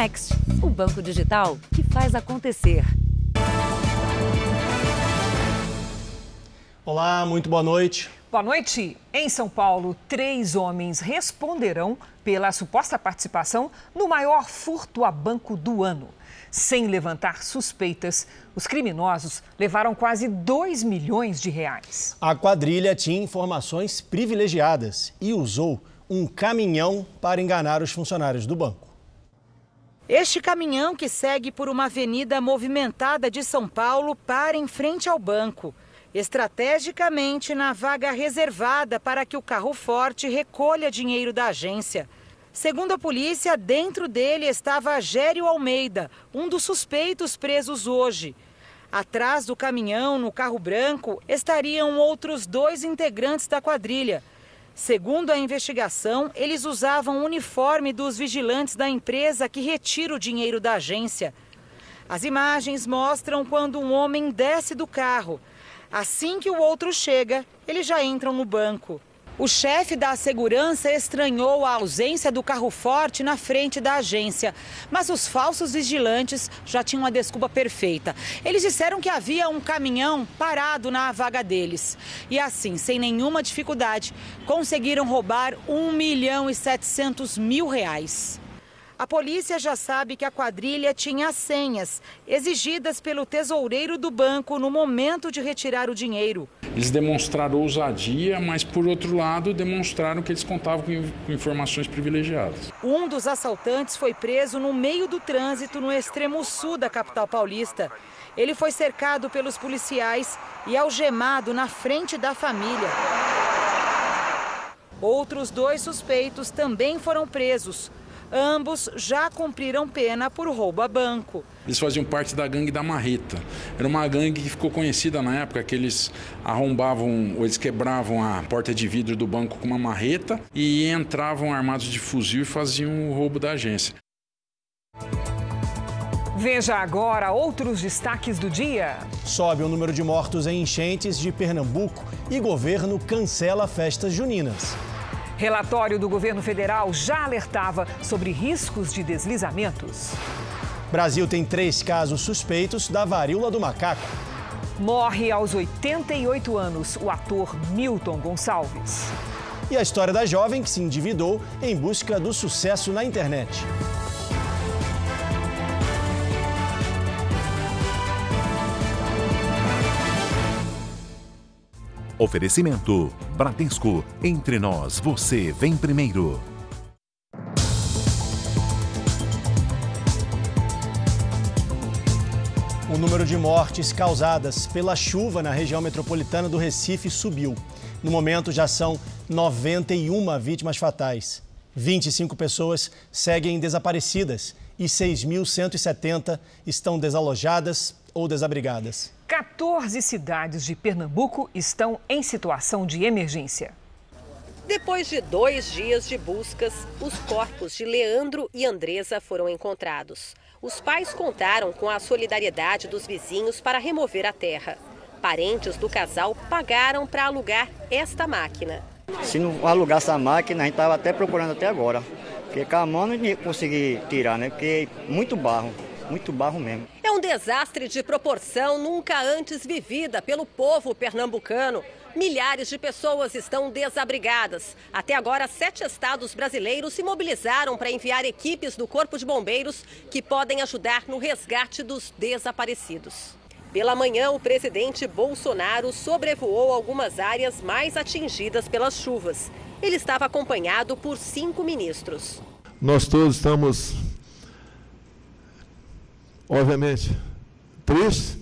Next, o banco digital que faz acontecer. Olá, muito boa noite. Boa noite. Em São Paulo, três homens responderão pela suposta participação no maior furto a banco do ano. Sem levantar suspeitas, os criminosos levaram quase 2 milhões de reais. A quadrilha tinha informações privilegiadas e usou um caminhão para enganar os funcionários do banco. Este caminhão, que segue por uma avenida movimentada de São Paulo, para em frente ao banco estrategicamente na vaga reservada para que o carro forte recolha dinheiro da agência. Segundo a polícia, dentro dele estava Gério Almeida, um dos suspeitos presos hoje. Atrás do caminhão, no carro branco, estariam outros dois integrantes da quadrilha. Segundo a investigação, eles usavam o uniforme dos vigilantes da empresa que retira o dinheiro da agência. As imagens mostram quando um homem desce do carro. Assim que o outro chega, eles já entram no banco. O chefe da segurança estranhou a ausência do carro forte na frente da agência, mas os falsos vigilantes já tinham a desculpa perfeita. Eles disseram que havia um caminhão parado na vaga deles. E assim, sem nenhuma dificuldade, conseguiram roubar 1 milhão e 700 mil reais. A polícia já sabe que a quadrilha tinha senhas exigidas pelo tesoureiro do banco no momento de retirar o dinheiro. Eles demonstraram ousadia, mas por outro lado demonstraram que eles contavam com informações privilegiadas. Um dos assaltantes foi preso no meio do trânsito no extremo sul da capital paulista. Ele foi cercado pelos policiais e algemado na frente da família. Outros dois suspeitos também foram presos. Ambos já cumpriram pena por roubo a banco. Eles faziam parte da gangue da Marreta. Era uma gangue que ficou conhecida na época que eles arrombavam, ou eles quebravam a porta de vidro do banco com uma marreta e entravam armados de fuzil e faziam o roubo da agência. Veja agora outros destaques do dia. Sobe o número de mortos em enchentes de Pernambuco e governo cancela festas juninas. Relatório do governo federal já alertava sobre riscos de deslizamentos. Brasil tem três casos suspeitos da varíola do macaco. Morre aos 88 anos o ator Milton Gonçalves. E a história da jovem que se endividou em busca do sucesso na internet. Oferecimento: Bradesco. Entre nós, você vem primeiro. O número de mortes causadas pela chuva na região metropolitana do Recife subiu. No momento, já são 91 vítimas fatais. 25 pessoas seguem desaparecidas e 6.170 estão desalojadas ou desabrigadas. 14 cidades de Pernambuco estão em situação de emergência. Depois de dois dias de buscas, os corpos de Leandro e Andresa foram encontrados. Os pais contaram com a solidariedade dos vizinhos para remover a terra. Parentes do casal pagaram para alugar esta máquina. Se não alugasse a máquina, a gente estava até procurando até agora. Porque com a mão não ia conseguir tirar, né? Porque muito barro muito barro mesmo. É um desastre de proporção nunca antes vivida pelo povo pernambucano. Milhares de pessoas estão desabrigadas. Até agora, sete estados brasileiros se mobilizaram para enviar equipes do Corpo de Bombeiros que podem ajudar no resgate dos desaparecidos. Pela manhã, o presidente Bolsonaro sobrevoou algumas áreas mais atingidas pelas chuvas. Ele estava acompanhado por cinco ministros. Nós todos estamos obviamente, triste.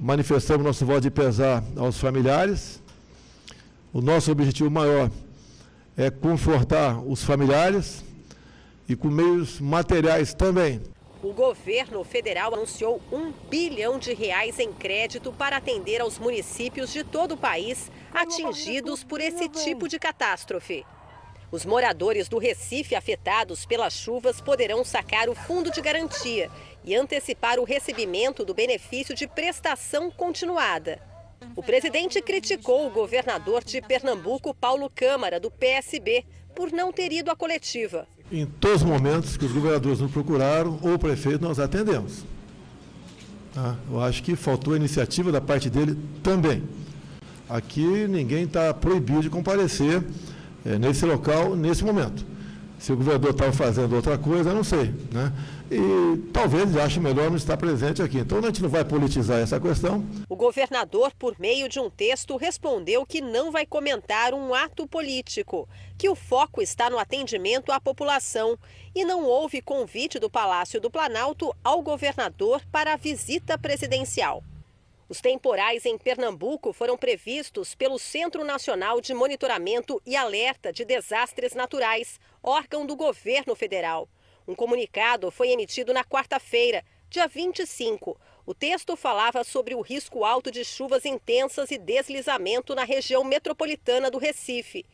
Manifestamos nosso voto de pesar aos familiares. O nosso objetivo maior é confortar os familiares e com meios materiais também. O governo federal anunciou um bilhão de reais em crédito para atender aos municípios de todo o país atingidos por esse tipo de catástrofe. Os moradores do Recife afetados pelas chuvas poderão sacar o fundo de garantia e antecipar o recebimento do benefício de prestação continuada. O presidente criticou o governador de Pernambuco, Paulo Câmara, do PSB, por não ter ido à coletiva. Em todos os momentos que os governadores nos procuraram, ou o prefeito, nós atendemos. Tá? Eu acho que faltou a iniciativa da parte dele também. Aqui ninguém está proibido de comparecer é, nesse local, nesse momento. Se o governador estava fazendo outra coisa, eu não sei. Né? E talvez ache melhor não estar presente aqui. Então a gente não vai politizar essa questão. O governador, por meio de um texto, respondeu que não vai comentar um ato político, que o foco está no atendimento à população e não houve convite do Palácio do Planalto ao governador para a visita presidencial. Os temporais em Pernambuco foram previstos pelo Centro Nacional de Monitoramento e Alerta de Desastres Naturais, órgão do governo federal. Um comunicado foi emitido na quarta-feira, dia 25. O texto falava sobre o risco alto de chuvas intensas e deslizamento na região metropolitana do Recife.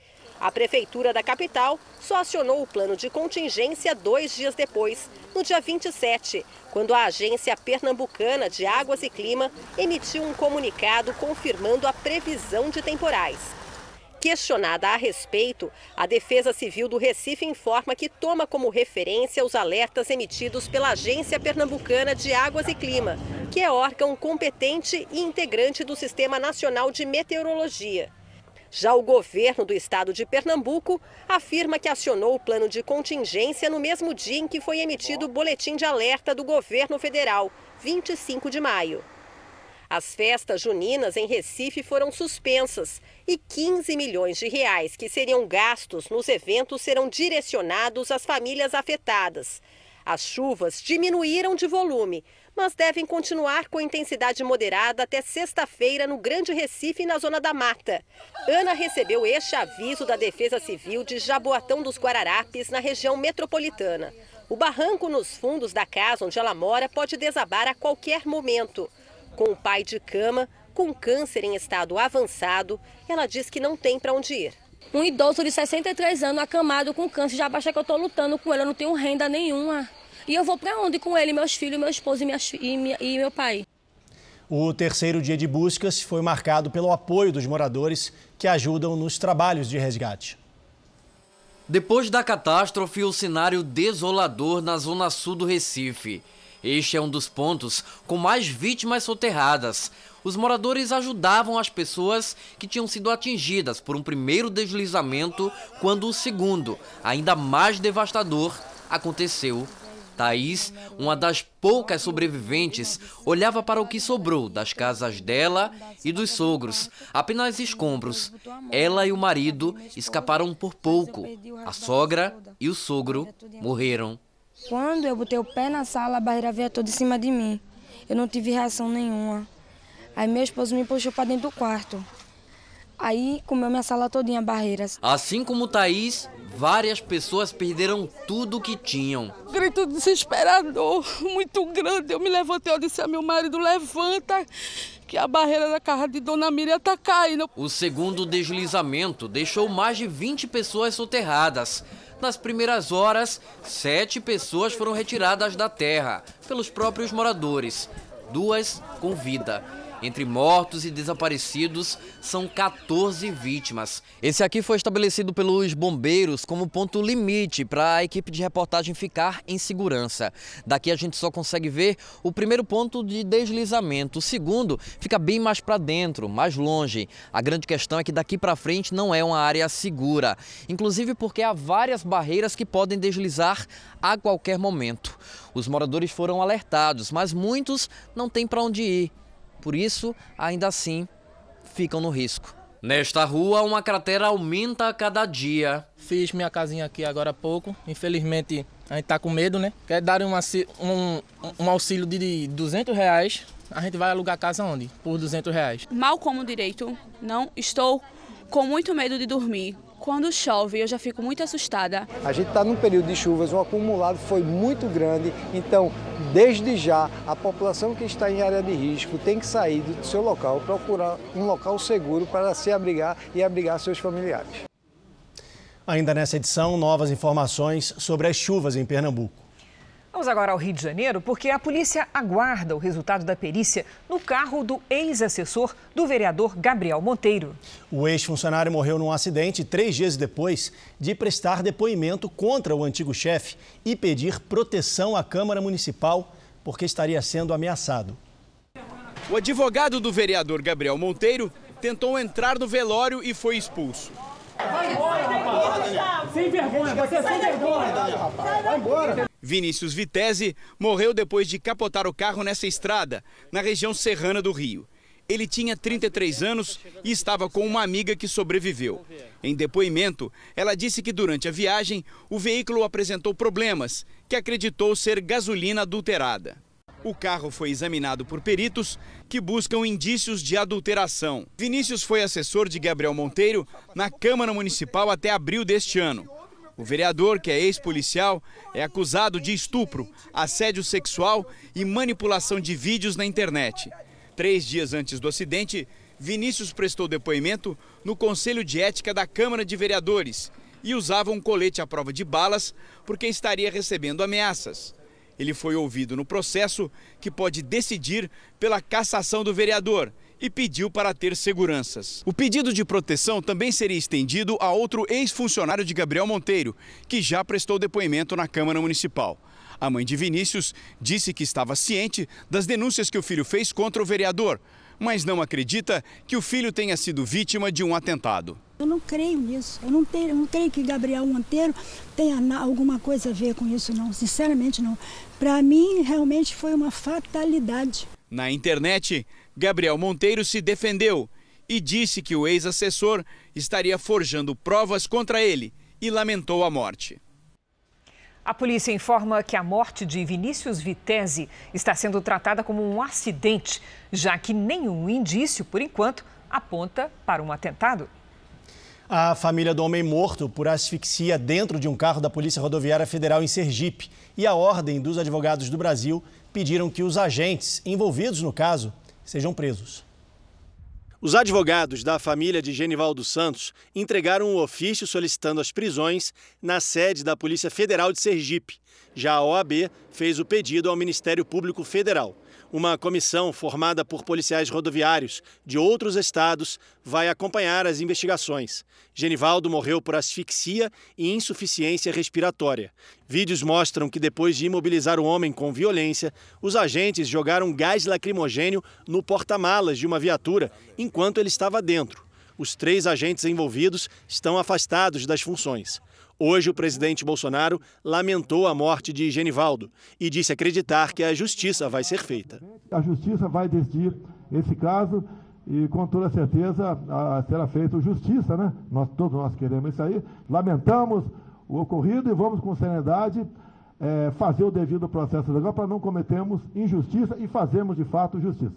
A prefeitura da capital só acionou o plano de contingência dois dias depois, no dia 27, quando a Agência Pernambucana de Águas e Clima emitiu um comunicado confirmando a previsão de temporais. Questionada a respeito, a Defesa Civil do Recife informa que toma como referência os alertas emitidos pela Agência Pernambucana de Águas e Clima, que é órgão competente e integrante do Sistema Nacional de Meteorologia. Já o governo do estado de Pernambuco afirma que acionou o plano de contingência no mesmo dia em que foi emitido o boletim de alerta do governo federal, 25 de maio. As festas juninas em Recife foram suspensas e 15 milhões de reais que seriam gastos nos eventos serão direcionados às famílias afetadas. As chuvas diminuíram de volume, mas devem continuar com intensidade moderada até sexta-feira no Grande Recife, na Zona da Mata. Ana recebeu este aviso da Defesa Civil de Jaboatão dos Guararapes, na região metropolitana. O barranco nos fundos da casa onde ela mora pode desabar a qualquer momento. Com o pai de cama, com câncer em estado avançado, ela diz que não tem para onde ir. Um idoso de 63 anos acamado com câncer, já baixa que eu estou lutando com ele, eu não tenho renda nenhuma. E eu vou para onde com ele, meus filhos, meu esposo e, minhas, e, minha, e meu pai? O terceiro dia de buscas foi marcado pelo apoio dos moradores que ajudam nos trabalhos de resgate. Depois da catástrofe, o cenário desolador na zona sul do Recife. Este é um dos pontos com mais vítimas soterradas. Os moradores ajudavam as pessoas que tinham sido atingidas por um primeiro deslizamento, quando o segundo, ainda mais devastador, aconteceu Thaís, uma das poucas sobreviventes, olhava para o que sobrou das casas dela e dos sogros, apenas escombros. Ela e o marido escaparam por pouco. A sogra e o sogro morreram. Quando eu botei o pé na sala, a barreira veio toda em cima de mim. Eu não tive reação nenhuma. Aí meu esposo me puxou para dentro do quarto. Aí comeu minha sala todinha barreiras. Assim como Thaís, várias pessoas perderam tudo o que tinham. Grito desesperador, muito grande. Eu me levantei, eu disse a meu marido, levanta, que a barreira da casa de Dona Miriam está caindo. O segundo deslizamento deixou mais de 20 pessoas soterradas. Nas primeiras horas, sete pessoas foram retiradas da terra pelos próprios moradores, duas com vida. Entre mortos e desaparecidos, são 14 vítimas. Esse aqui foi estabelecido pelos bombeiros como ponto limite para a equipe de reportagem ficar em segurança. Daqui a gente só consegue ver o primeiro ponto de deslizamento. O segundo fica bem mais para dentro, mais longe. A grande questão é que daqui para frente não é uma área segura, inclusive porque há várias barreiras que podem deslizar a qualquer momento. Os moradores foram alertados, mas muitos não têm para onde ir por isso, ainda assim, ficam no risco. Nesta rua, uma cratera aumenta a cada dia. Fiz minha casinha aqui agora há pouco. Infelizmente, a gente tá com medo, né? Quer dar um, um, um auxílio de 200 reais. A gente vai alugar a casa onde? Por 200 reais. Mal como direito. Não estou com muito medo de dormir. Quando chove, eu já fico muito assustada. A gente está num período de chuvas, o acumulado foi muito grande, então, desde já, a população que está em área de risco tem que sair do seu local, procurar um local seguro para se abrigar e abrigar seus familiares. Ainda nessa edição, novas informações sobre as chuvas em Pernambuco. Vamos agora ao Rio de Janeiro, porque a polícia aguarda o resultado da perícia no carro do ex-assessor do vereador Gabriel Monteiro. O ex-funcionário morreu num acidente três dias depois de prestar depoimento contra o antigo chefe e pedir proteção à Câmara Municipal porque estaria sendo ameaçado. O advogado do vereador Gabriel Monteiro tentou entrar no velório e foi expulso. Vai embora, rapaz! Sem vergonha, você é sem vergonha! Vai embora! Vinícius Vitese morreu depois de capotar o carro nessa estrada, na região serrana do Rio. Ele tinha 33 anos e estava com uma amiga que sobreviveu. Em depoimento, ela disse que durante a viagem o veículo apresentou problemas, que acreditou ser gasolina adulterada. O carro foi examinado por peritos que buscam indícios de adulteração. Vinícius foi assessor de Gabriel Monteiro na Câmara Municipal até abril deste ano. O vereador, que é ex-policial, é acusado de estupro, assédio sexual e manipulação de vídeos na internet. Três dias antes do acidente, Vinícius prestou depoimento no Conselho de Ética da Câmara de Vereadores e usava um colete à prova de balas porque estaria recebendo ameaças. Ele foi ouvido no processo que pode decidir pela cassação do vereador e pediu para ter seguranças. O pedido de proteção também seria estendido a outro ex-funcionário de Gabriel Monteiro, que já prestou depoimento na Câmara Municipal. A mãe de Vinícius disse que estava ciente das denúncias que o filho fez contra o vereador, mas não acredita que o filho tenha sido vítima de um atentado. Eu não creio nisso. Eu não, tenho, eu não creio que Gabriel Monteiro tenha alguma coisa a ver com isso, não. Sinceramente, não. Para mim, realmente foi uma fatalidade. Na internet, Gabriel Monteiro se defendeu e disse que o ex-assessor estaria forjando provas contra ele e lamentou a morte. A polícia informa que a morte de Vinícius Vitese está sendo tratada como um acidente, já que nenhum indício, por enquanto, aponta para um atentado. A família do homem morto por asfixia dentro de um carro da Polícia Rodoviária Federal em Sergipe e a Ordem dos Advogados do Brasil pediram que os agentes envolvidos no caso sejam presos. Os advogados da família de Genivaldo Santos entregaram um ofício solicitando as prisões na sede da Polícia Federal de Sergipe. Já a OAB fez o pedido ao Ministério Público Federal. Uma comissão formada por policiais rodoviários de outros estados vai acompanhar as investigações. Genivaldo morreu por asfixia e insuficiência respiratória. Vídeos mostram que depois de imobilizar o homem com violência, os agentes jogaram gás lacrimogênio no porta-malas de uma viatura enquanto ele estava dentro. Os três agentes envolvidos estão afastados das funções. Hoje, o presidente Bolsonaro lamentou a morte de Genivaldo e disse acreditar que a justiça vai ser feita. A justiça vai decidir esse caso e, com toda certeza, será feita justiça, né? Nós, todos nós queremos isso aí. Lamentamos o ocorrido e vamos, com seriedade, é, fazer o devido processo legal para não cometermos injustiça e fazermos, de fato, justiça.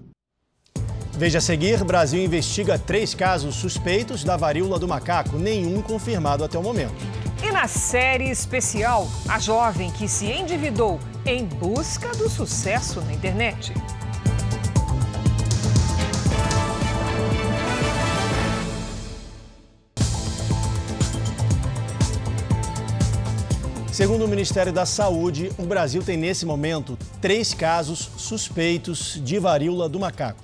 Veja a seguir: Brasil investiga três casos suspeitos da varíola do macaco, nenhum confirmado até o momento. E na série especial, a jovem que se endividou em busca do sucesso na internet. Segundo o Ministério da Saúde, o Brasil tem nesse momento três casos suspeitos de varíola do macaco.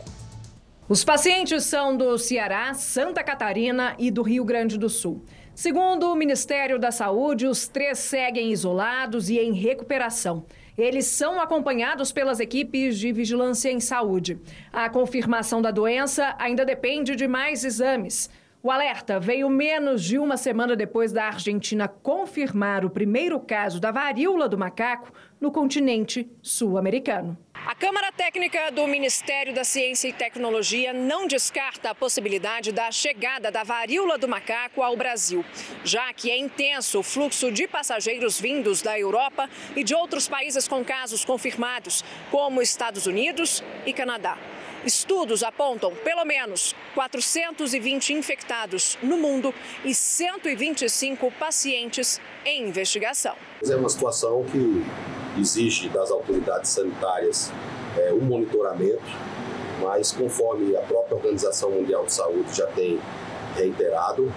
Os pacientes são do Ceará, Santa Catarina e do Rio Grande do Sul. Segundo o Ministério da Saúde, os três seguem isolados e em recuperação. Eles são acompanhados pelas equipes de vigilância em saúde. A confirmação da doença ainda depende de mais exames. O alerta veio menos de uma semana depois da Argentina confirmar o primeiro caso da varíola do macaco no continente sul-americano. A Câmara Técnica do Ministério da Ciência e Tecnologia não descarta a possibilidade da chegada da varíola do macaco ao Brasil, já que é intenso o fluxo de passageiros vindos da Europa e de outros países com casos confirmados, como Estados Unidos e Canadá. Estudos apontam pelo menos 420 infectados no mundo e 125 pacientes em investigação. É uma situação que exige das autoridades sanitárias é, um monitoramento, mas conforme a própria Organização Mundial de Saúde já tem reiterado,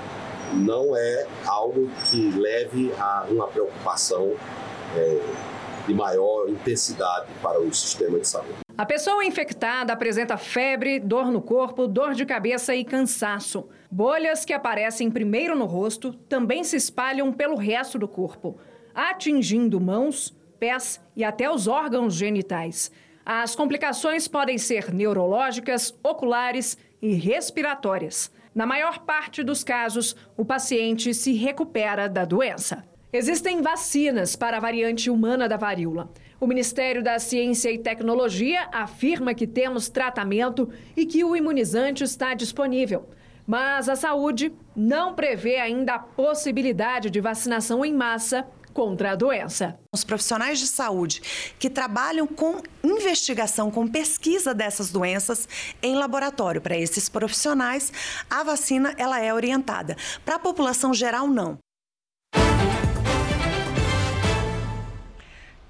não é algo que leve a uma preocupação é, de maior intensidade para o sistema de saúde. A pessoa infectada apresenta febre, dor no corpo, dor de cabeça e cansaço. Bolhas que aparecem primeiro no rosto também se espalham pelo resto do corpo, atingindo mãos, pés e até os órgãos genitais. As complicações podem ser neurológicas, oculares e respiratórias. Na maior parte dos casos, o paciente se recupera da doença. Existem vacinas para a variante humana da varíola. O Ministério da Ciência e Tecnologia afirma que temos tratamento e que o imunizante está disponível. Mas a saúde não prevê ainda a possibilidade de vacinação em massa contra a doença. Os profissionais de saúde que trabalham com investigação, com pesquisa dessas doenças em laboratório, para esses profissionais, a vacina ela é orientada. Para a população geral, não.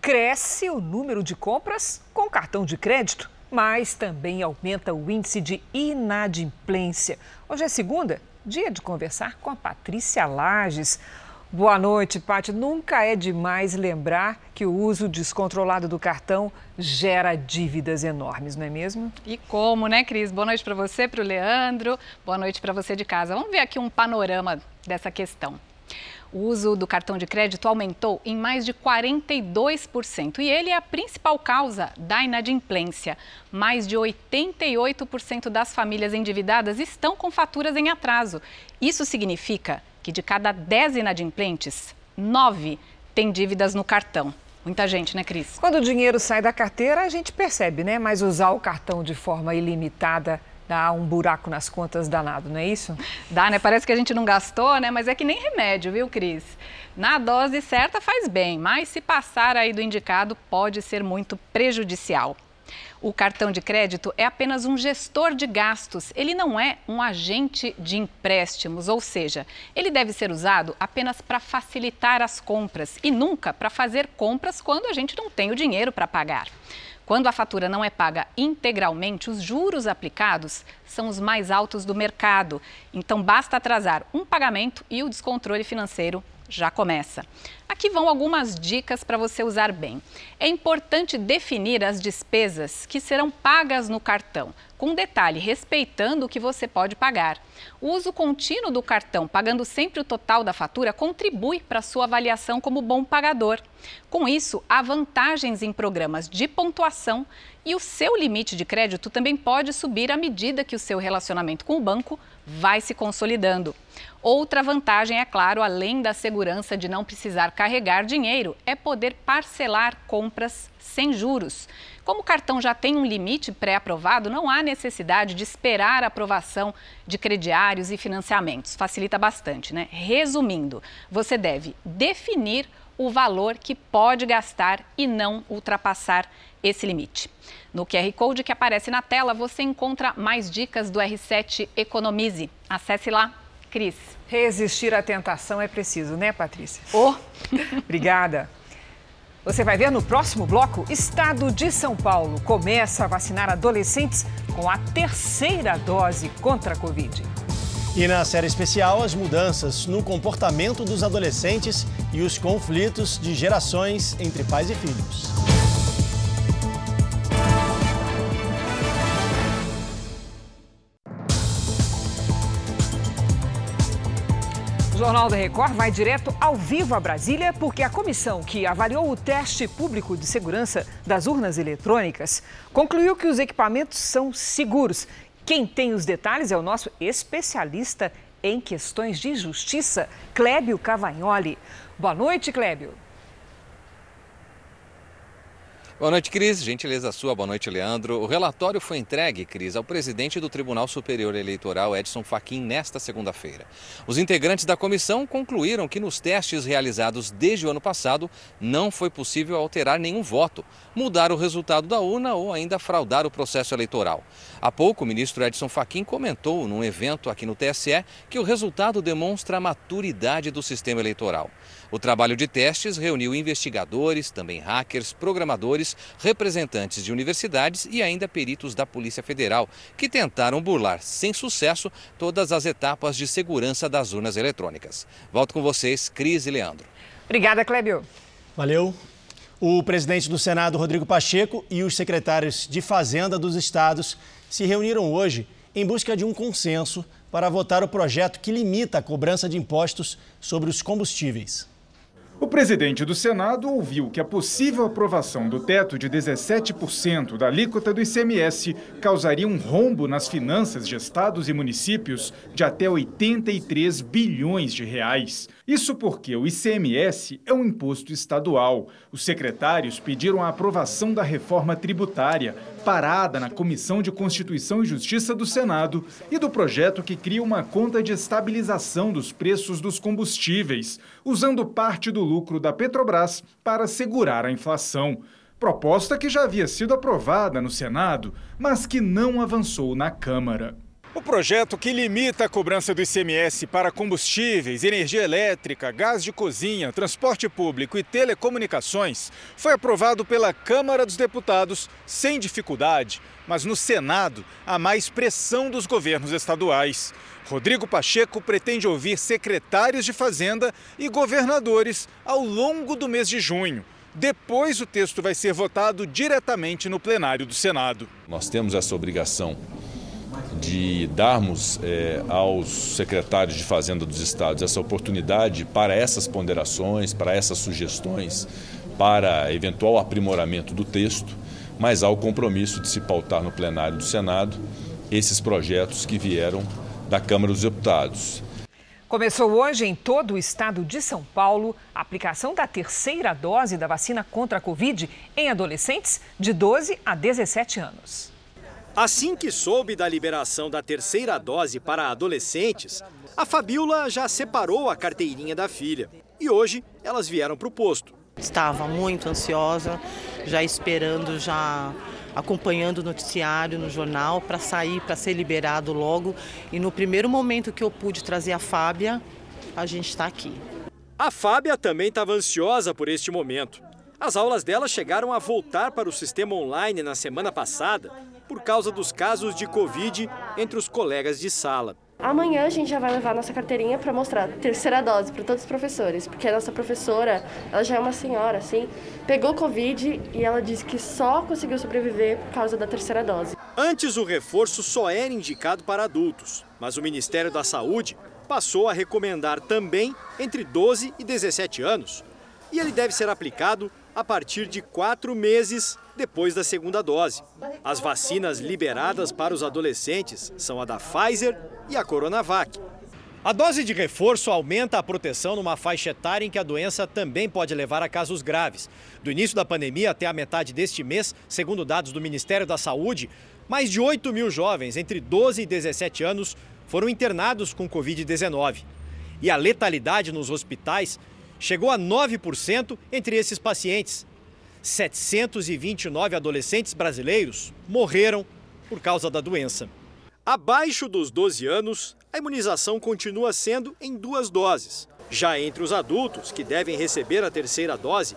Cresce o número de compras com cartão de crédito, mas também aumenta o índice de inadimplência. Hoje é segunda, dia de conversar com a Patrícia Lages. Boa noite, Paty. Nunca é demais lembrar que o uso descontrolado do cartão gera dívidas enormes, não é mesmo? E como, né, Cris? Boa noite para você, para o Leandro. Boa noite para você de casa. Vamos ver aqui um panorama dessa questão. O uso do cartão de crédito aumentou em mais de 42% e ele é a principal causa da inadimplência. Mais de 88% das famílias endividadas estão com faturas em atraso. Isso significa que de cada 10 inadimplentes, 9 têm dívidas no cartão. Muita gente, né, Cris? Quando o dinheiro sai da carteira, a gente percebe, né? Mas usar o cartão de forma ilimitada dá um buraco nas contas danado, não é isso? Dá, né? Parece que a gente não gastou, né? Mas é que nem remédio, viu, Cris? Na dose certa faz bem, mas se passar aí do indicado pode ser muito prejudicial. O cartão de crédito é apenas um gestor de gastos, ele não é um agente de empréstimos, ou seja, ele deve ser usado apenas para facilitar as compras e nunca para fazer compras quando a gente não tem o dinheiro para pagar. Quando a fatura não é paga integralmente, os juros aplicados são os mais altos do mercado. Então, basta atrasar um pagamento e o descontrole financeiro já começa. Aqui vão algumas dicas para você usar bem. É importante definir as despesas que serão pagas no cartão, com detalhe, respeitando o que você pode pagar. O uso contínuo do cartão, pagando sempre o total da fatura, contribui para sua avaliação como bom pagador. Com isso, há vantagens em programas de pontuação e o seu limite de crédito também pode subir à medida que o seu relacionamento com o banco vai se consolidando. Outra vantagem, é claro, além da segurança de não precisar carregar dinheiro, é poder parcelar compras sem juros. Como o cartão já tem um limite pré-aprovado, não há necessidade de esperar a aprovação de crediários e financiamentos. Facilita bastante, né? Resumindo, você deve definir o valor que pode gastar e não ultrapassar esse limite. No QR Code que aparece na tela, você encontra mais dicas do R7 Economize. Acesse lá. Cris. Resistir à tentação é preciso, né, Patrícia? Oh. Obrigada. Você vai ver no próximo bloco, Estado de São Paulo começa a vacinar adolescentes com a terceira dose contra a Covid. E na série especial, as mudanças no comportamento dos adolescentes e os conflitos de gerações entre pais e filhos. O Jornal da Record vai direto ao vivo a Brasília, porque a comissão que avaliou o teste público de segurança das urnas eletrônicas concluiu que os equipamentos são seguros. Quem tem os detalhes é o nosso especialista em questões de justiça, Clébio Cavagnoli. Boa noite, Clébio. Boa noite, Cris. Gentileza sua. Boa noite, Leandro. O relatório foi entregue, Cris, ao presidente do Tribunal Superior Eleitoral, Edson Fachin, nesta segunda-feira. Os integrantes da comissão concluíram que nos testes realizados desde o ano passado não foi possível alterar nenhum voto, mudar o resultado da urna ou ainda fraudar o processo eleitoral. Há pouco, o ministro Edson Fachin comentou num evento aqui no TSE que o resultado demonstra a maturidade do sistema eleitoral. O trabalho de testes reuniu investigadores, também hackers, programadores, representantes de universidades e ainda peritos da Polícia Federal, que tentaram burlar, sem sucesso, todas as etapas de segurança das urnas eletrônicas. Volto com vocês, Cris e Leandro. Obrigada, Clébio. Valeu. O presidente do Senado, Rodrigo Pacheco, e os secretários de Fazenda dos estados se reuniram hoje em busca de um consenso para votar o projeto que limita a cobrança de impostos sobre os combustíveis. O presidente do Senado ouviu que a possível aprovação do teto de 17% da alíquota do ICMS causaria um rombo nas finanças de estados e municípios de até 83 bilhões de reais. Isso porque o ICMS é um imposto estadual. Os secretários pediram a aprovação da reforma tributária, parada na Comissão de Constituição e Justiça do Senado, e do projeto que cria uma conta de estabilização dos preços dos combustíveis, usando parte do lucro da Petrobras para segurar a inflação. Proposta que já havia sido aprovada no Senado, mas que não avançou na Câmara. O projeto que limita a cobrança do ICMS para combustíveis, energia elétrica, gás de cozinha, transporte público e telecomunicações foi aprovado pela Câmara dos Deputados sem dificuldade, mas no Senado há mais pressão dos governos estaduais. Rodrigo Pacheco pretende ouvir secretários de Fazenda e governadores ao longo do mês de junho. Depois, o texto vai ser votado diretamente no plenário do Senado. Nós temos essa obrigação de darmos é, aos secretários de Fazenda dos estados essa oportunidade para essas ponderações, para essas sugestões, para eventual aprimoramento do texto, mas há o compromisso de se pautar no plenário do Senado esses projetos que vieram da Câmara dos Deputados. Começou hoje em todo o estado de São Paulo a aplicação da terceira dose da vacina contra a Covid em adolescentes de 12 a 17 anos. Assim que soube da liberação da terceira dose para adolescentes, a Fabiola já separou a carteirinha da filha. E hoje elas vieram para o posto. Estava muito ansiosa, já esperando, já acompanhando o noticiário no jornal para sair, para ser liberado logo. E no primeiro momento que eu pude trazer a Fábia, a gente está aqui. A Fábia também estava ansiosa por este momento. As aulas dela chegaram a voltar para o sistema online na semana passada por causa dos casos de Covid entre os colegas de sala. Amanhã a gente já vai levar nossa carteirinha para mostrar terceira dose para todos os professores, porque a nossa professora, ela já é uma senhora, assim, pegou Covid e ela disse que só conseguiu sobreviver por causa da terceira dose. Antes o reforço só era indicado para adultos, mas o Ministério da Saúde passou a recomendar também entre 12 e 17 anos. E ele deve ser aplicado a partir de quatro meses depois da segunda dose. As vacinas liberadas para os adolescentes são a da Pfizer e a Coronavac. A dose de reforço aumenta a proteção numa faixa etária em que a doença também pode levar a casos graves. Do início da pandemia até a metade deste mês, segundo dados do Ministério da Saúde, mais de 8 mil jovens entre 12 e 17 anos foram internados com Covid-19. E a letalidade nos hospitais chegou a 9% entre esses pacientes. 729 adolescentes brasileiros morreram por causa da doença. Abaixo dos 12 anos, a imunização continua sendo em duas doses. Já entre os adultos que devem receber a terceira dose,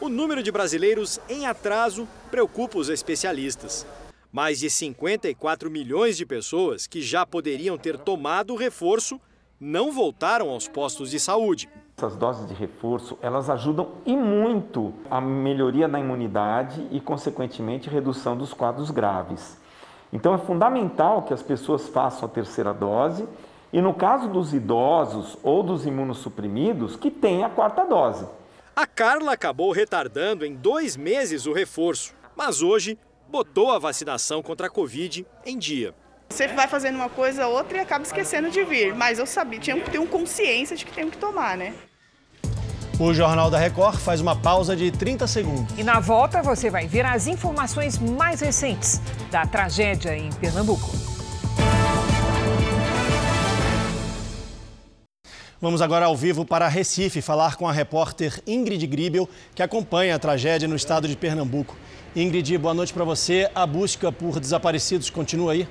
o número de brasileiros em atraso preocupa os especialistas. Mais de 54 milhões de pessoas que já poderiam ter tomado o reforço não voltaram aos postos de saúde. Essas doses de reforço, elas ajudam e muito a melhoria da imunidade e, consequentemente, redução dos quadros graves. Então é fundamental que as pessoas façam a terceira dose e, no caso dos idosos ou dos imunossuprimidos, que tenha a quarta dose. A Carla acabou retardando em dois meses o reforço, mas hoje botou a vacinação contra a Covid em dia. Você vai fazendo uma coisa, outra e acaba esquecendo de vir. Mas eu sabia, tinha que ter um consciência de que tem que tomar, né? O Jornal da Record faz uma pausa de 30 segundos. E na volta você vai ver as informações mais recentes da tragédia em Pernambuco. Vamos agora ao vivo para Recife falar com a repórter Ingrid Gribel, que acompanha a tragédia no estado de Pernambuco. Ingrid, boa noite para você. A busca por desaparecidos continua aí?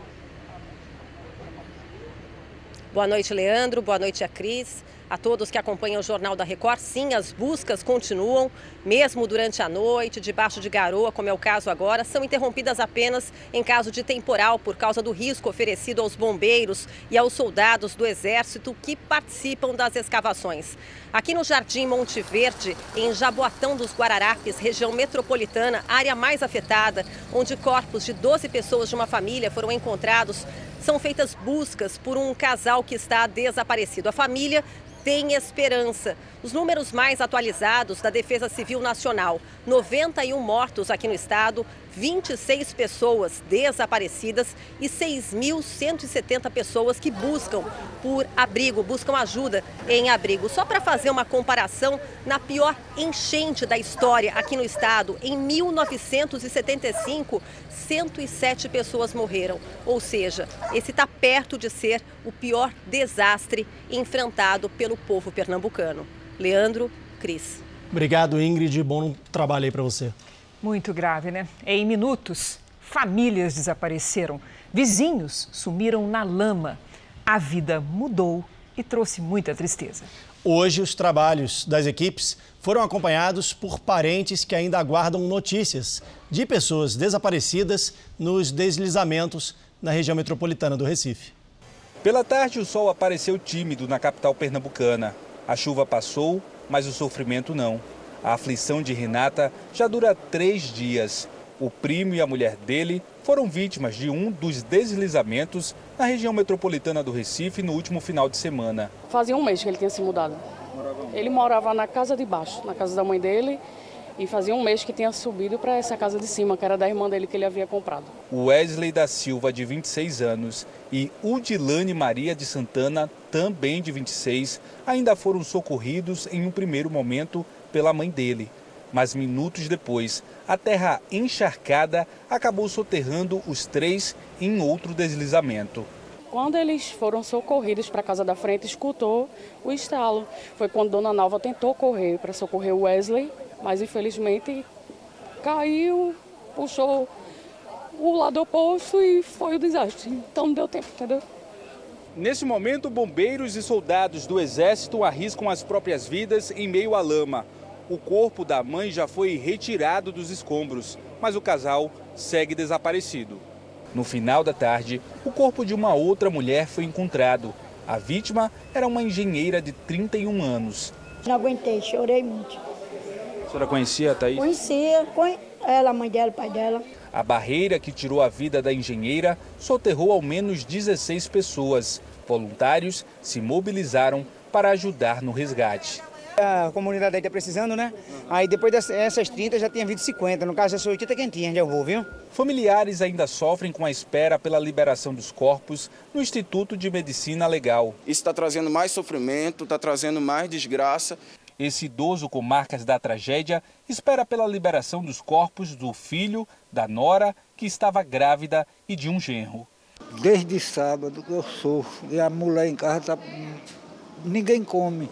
Boa noite, Leandro. Boa noite, a Cris. A todos que acompanham o Jornal da Record, sim, as buscas continuam, mesmo durante a noite, debaixo de garoa, como é o caso agora, são interrompidas apenas em caso de temporal, por causa do risco oferecido aos bombeiros e aos soldados do Exército que participam das escavações. Aqui no Jardim Monte Verde, em Jaboatão dos Guararapes, região metropolitana, área mais afetada, onde corpos de 12 pessoas de uma família foram encontrados, são feitas buscas por um casal que está desaparecido. A família tem esperança. Os números mais atualizados da Defesa Civil Nacional: 91 mortos aqui no estado, 26 pessoas desaparecidas e 6.170 pessoas que buscam por abrigo, buscam ajuda em abrigo. Só para fazer uma comparação, na pior enchente da história aqui no estado, em 1975, 107 pessoas morreram. Ou seja, esse está perto de ser o pior desastre enfrentado pelo povo pernambucano. Leandro, Cris. Obrigado, Ingrid. Bom trabalho aí para você. Muito grave, né? Em minutos, famílias desapareceram, vizinhos sumiram na lama. A vida mudou e trouxe muita tristeza. Hoje, os trabalhos das equipes foram acompanhados por parentes que ainda aguardam notícias de pessoas desaparecidas nos deslizamentos na região metropolitana do Recife. Pela tarde, o sol apareceu tímido na capital pernambucana. A chuva passou, mas o sofrimento não. A aflição de Renata já dura três dias. O primo e a mulher dele foram vítimas de um dos deslizamentos na região metropolitana do Recife no último final de semana. Fazia um mês que ele tinha se mudado. Ele morava na casa de baixo, na casa da mãe dele, e fazia um mês que tinha subido para essa casa de cima, que era da irmã dele que ele havia comprado. Wesley da Silva, de 26 anos, e Udilane Maria de Santana, também de 26, ainda foram socorridos em um primeiro momento pela mãe dele. Mas minutos depois, a terra encharcada acabou soterrando os três em outro deslizamento. Quando eles foram socorridos para a casa da frente, escutou o estalo. Foi quando Dona Nalva tentou correr para socorrer o Wesley, mas infelizmente caiu, puxou o lado oposto e foi o desastre. Então não deu tempo, entendeu? Nesse momento, bombeiros e soldados do Exército arriscam as próprias vidas em meio à lama. O corpo da mãe já foi retirado dos escombros, mas o casal segue desaparecido. No final da tarde, o corpo de uma outra mulher foi encontrado. A vítima era uma engenheira de 31 anos. Não aguentei, chorei muito. A senhora conhecia a Thaís? Conhecia, ela, a mãe dela, o pai dela. A barreira que tirou a vida da engenheira soterrou ao menos 16 pessoas. Voluntários se mobilizaram para ajudar no resgate. A comunidade aí está precisando, né? Aí depois dessas 30 já tinha vindo 50. No caso, essas 80 quentinhas já vou, viu? Familiares ainda sofrem com a espera pela liberação dos corpos no Instituto de Medicina Legal. Isso está trazendo mais sofrimento, está trazendo mais desgraça. Esse idoso com marcas da tragédia espera pela liberação dos corpos do filho, da nora, que estava grávida, e de um genro. Desde sábado eu sofro e a mulher em casa tá... ninguém come,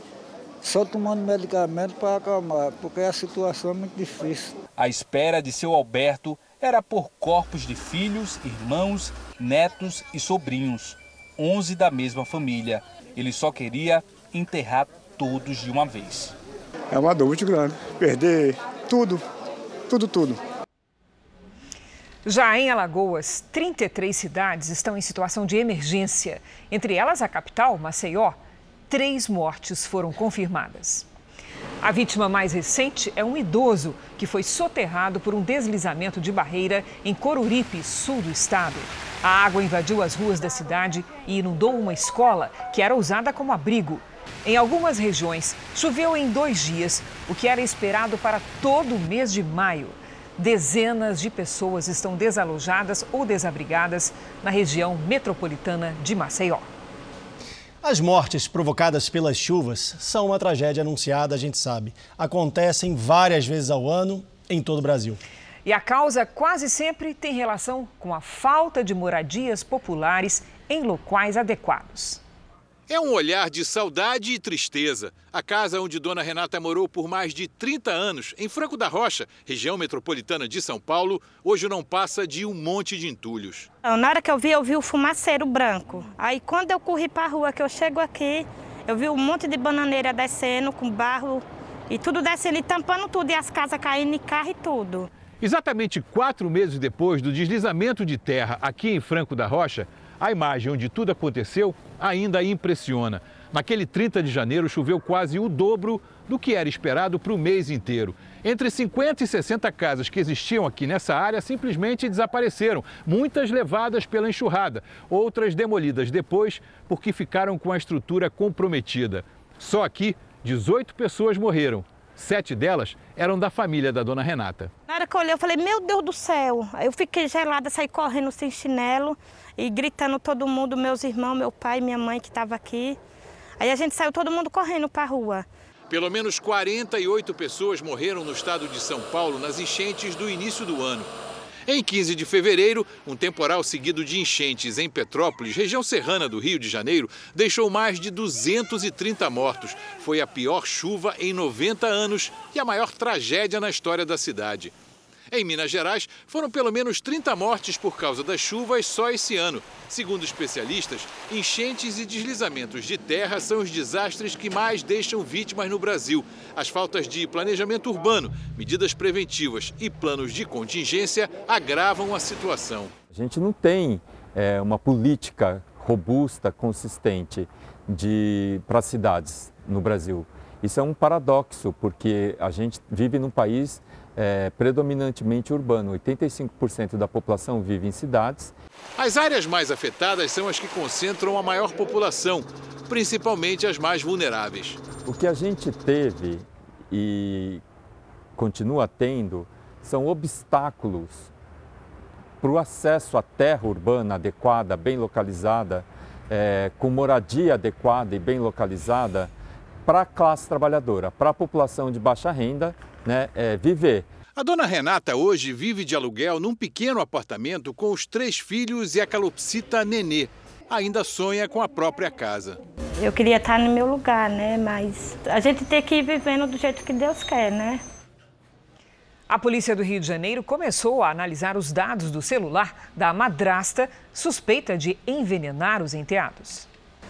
só tomando medicamento para acalmar, porque a situação é muito difícil. A espera de seu Alberto era por corpos de filhos, irmãos, netos e sobrinhos, 11 da mesma família. Ele só queria enterrar todos de uma vez. É uma dor muito grande, perder tudo, tudo, tudo. Já em Alagoas, 33 cidades estão em situação de emergência. Entre elas, a capital, Maceió, três mortes foram confirmadas. A vítima mais recente é um idoso que foi soterrado por um deslizamento de barreira em Coruripe, sul do estado. A água invadiu as ruas da cidade e inundou uma escola que era usada como abrigo. Em algumas regiões, choveu em dois dias, o que era esperado para todo o mês de maio. Dezenas de pessoas estão desalojadas ou desabrigadas na região metropolitana de Maceió. As mortes provocadas pelas chuvas são uma tragédia anunciada, a gente sabe. Acontecem várias vezes ao ano em todo o Brasil. E a causa quase sempre tem relação com a falta de moradias populares em locais adequados. É um olhar de saudade e tristeza. A casa onde Dona Renata morou por mais de 30 anos, em Franco da Rocha, região metropolitana de São Paulo, hoje não passa de um monte de entulhos. Na hora que eu vi, eu vi o fumaceiro branco. Aí quando eu corri para a rua, que eu chego aqui, eu vi um monte de bananeira descendo com barro e tudo descendo e tampando tudo, e as casas caindo em carro e tudo. Exatamente quatro meses depois do deslizamento de terra aqui em Franco da Rocha, a imagem onde tudo aconteceu ainda impressiona. Naquele 30 de janeiro choveu quase o dobro do que era esperado para o mês inteiro. Entre 50 e 60 casas que existiam aqui nessa área simplesmente desapareceram, muitas levadas pela enxurrada, outras demolidas depois porque ficaram com a estrutura comprometida. Só aqui, 18 pessoas morreram. Sete delas eram da família da dona Renata. Na hora que eu olhei, eu falei, meu Deus do céu. Eu fiquei gelada, saí correndo sem chinelo e gritando todo mundo, meus irmãos, meu pai, minha mãe que estava aqui. Aí a gente saiu todo mundo correndo para a rua. Pelo menos 48 pessoas morreram no estado de São Paulo nas enchentes do início do ano. Em 15 de fevereiro, um temporal seguido de enchentes em Petrópolis, região serrana do Rio de Janeiro, deixou mais de 230 mortos. Foi a pior chuva em 90 anos e a maior tragédia na história da cidade. Em Minas Gerais, foram pelo menos 30 mortes por causa das chuvas só esse ano. Segundo especialistas, enchentes e deslizamentos de terra são os desastres que mais deixam vítimas no Brasil. As faltas de planejamento urbano, medidas preventivas e planos de contingência agravam a situação. A gente não tem é, uma política robusta, consistente para as cidades no Brasil. Isso é um paradoxo, porque a gente vive num país é, predominantemente urbano. 85% da população vive em cidades. As áreas mais afetadas são as que concentram a maior população, principalmente as mais vulneráveis. O que a gente teve e continua tendo são obstáculos para o acesso à terra urbana adequada, bem localizada, é, com moradia adequada e bem localizada para a classe trabalhadora, para a população de baixa renda né, é, viver. A dona Renata hoje vive de aluguel num pequeno apartamento com os três filhos e a calopsita Nenê. Ainda sonha com a própria casa. Eu queria estar no meu lugar, né? Mas a gente tem que ir vivendo do jeito que Deus quer, né? A polícia do Rio de Janeiro começou a analisar os dados do celular da madrasta suspeita de envenenar os enteados.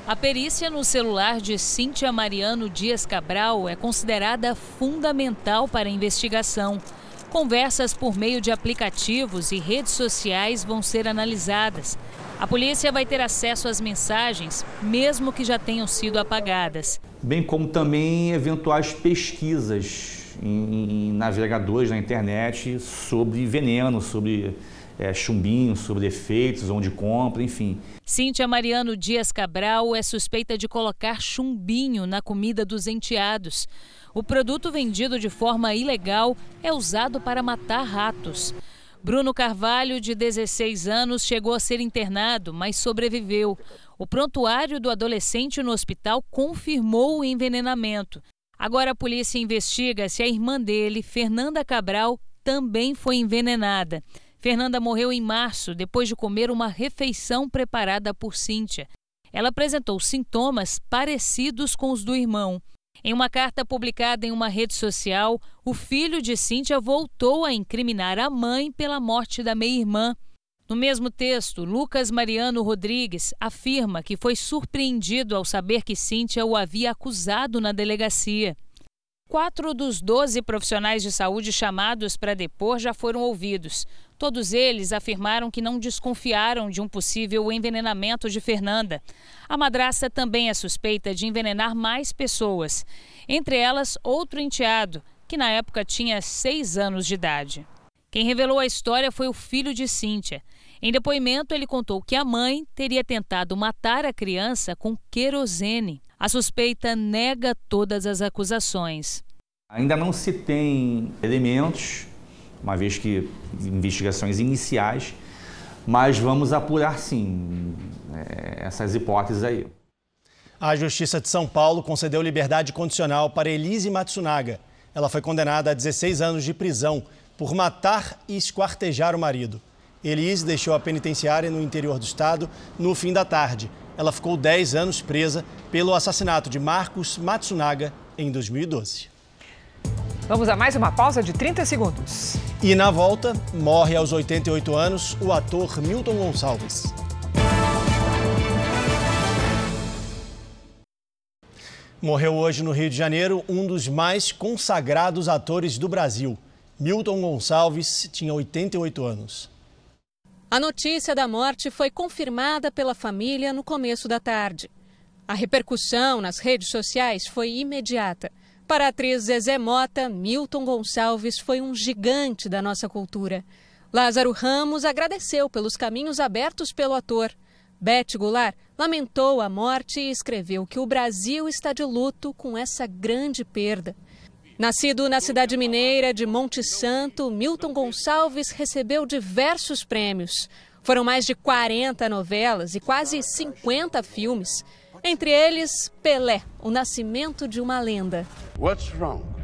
A perícia no celular de Cíntia Mariano Dias Cabral é considerada fundamental para a investigação. Conversas por meio de aplicativos e redes sociais vão ser analisadas. A polícia vai ter acesso às mensagens, mesmo que já tenham sido apagadas. Bem como também eventuais pesquisas em, navegadores na internet sobre veneno, sobre é, chumbinho, sobre efeitos, onde compra, enfim. Cíntia Mariano Dias Cabral é suspeita de colocar chumbinho na comida dos enteados. O produto vendido de forma ilegal é usado para matar ratos. Bruno Carvalho, de 16 anos, chegou a ser internado, mas sobreviveu. O prontuário do adolescente no hospital confirmou o envenenamento. Agora a polícia investiga se a irmã dele, Fernanda Cabral, também foi envenenada. Fernanda morreu em março depois de comer uma refeição preparada por Cíntia. Ela apresentou sintomas parecidos com os do irmão. Em uma carta publicada em uma rede social, o filho de Cíntia voltou a incriminar a mãe pela morte da meia-irmã. No mesmo texto, Lucas Mariano Rodrigues afirma que foi surpreendido ao saber que Cíntia o havia acusado na delegacia. Quatro dos doze profissionais de saúde chamados para depor já foram ouvidos. Todos eles afirmaram que não desconfiaram de um possível envenenamento de Fernanda. A madraça também é suspeita de envenenar mais pessoas, entre elas outro enteado, que na época tinha seis anos de idade. Quem revelou a história foi o filho de Cíntia. Em depoimento, ele contou que a mãe teria tentado matar a criança com querosene. A suspeita nega todas as acusações. Ainda não se tem elementos uma vez que investigações iniciais, mas vamos apurar sim é, essas hipóteses aí. A Justiça de São Paulo concedeu liberdade condicional para Elise Matsunaga. Ela foi condenada a 16 anos de prisão por matar e esquartejar o marido. Elise deixou a penitenciária no interior do estado no fim da tarde. Ela ficou 10 anos presa pelo assassinato de Marcos Matsunaga em 2012. Vamos a mais uma pausa de 30 segundos. E na volta, morre aos 88 anos o ator Milton Gonçalves. Morreu hoje no Rio de Janeiro um dos mais consagrados atores do Brasil. Milton Gonçalves tinha 88 anos. A notícia da morte foi confirmada pela família no começo da tarde. A repercussão nas redes sociais foi imediata. Para a atriz Zezé Mota, Milton Gonçalves foi um gigante da nossa cultura. Lázaro Ramos agradeceu pelos caminhos abertos pelo ator. Beth Goulart lamentou a morte e escreveu que o Brasil está de luto com essa grande perda. Nascido na cidade mineira de Monte Santo, Milton Gonçalves recebeu diversos prêmios. Foram mais de 40 novelas e quase 50 filmes. Entre eles, Pelé, o nascimento de uma lenda. What's wrong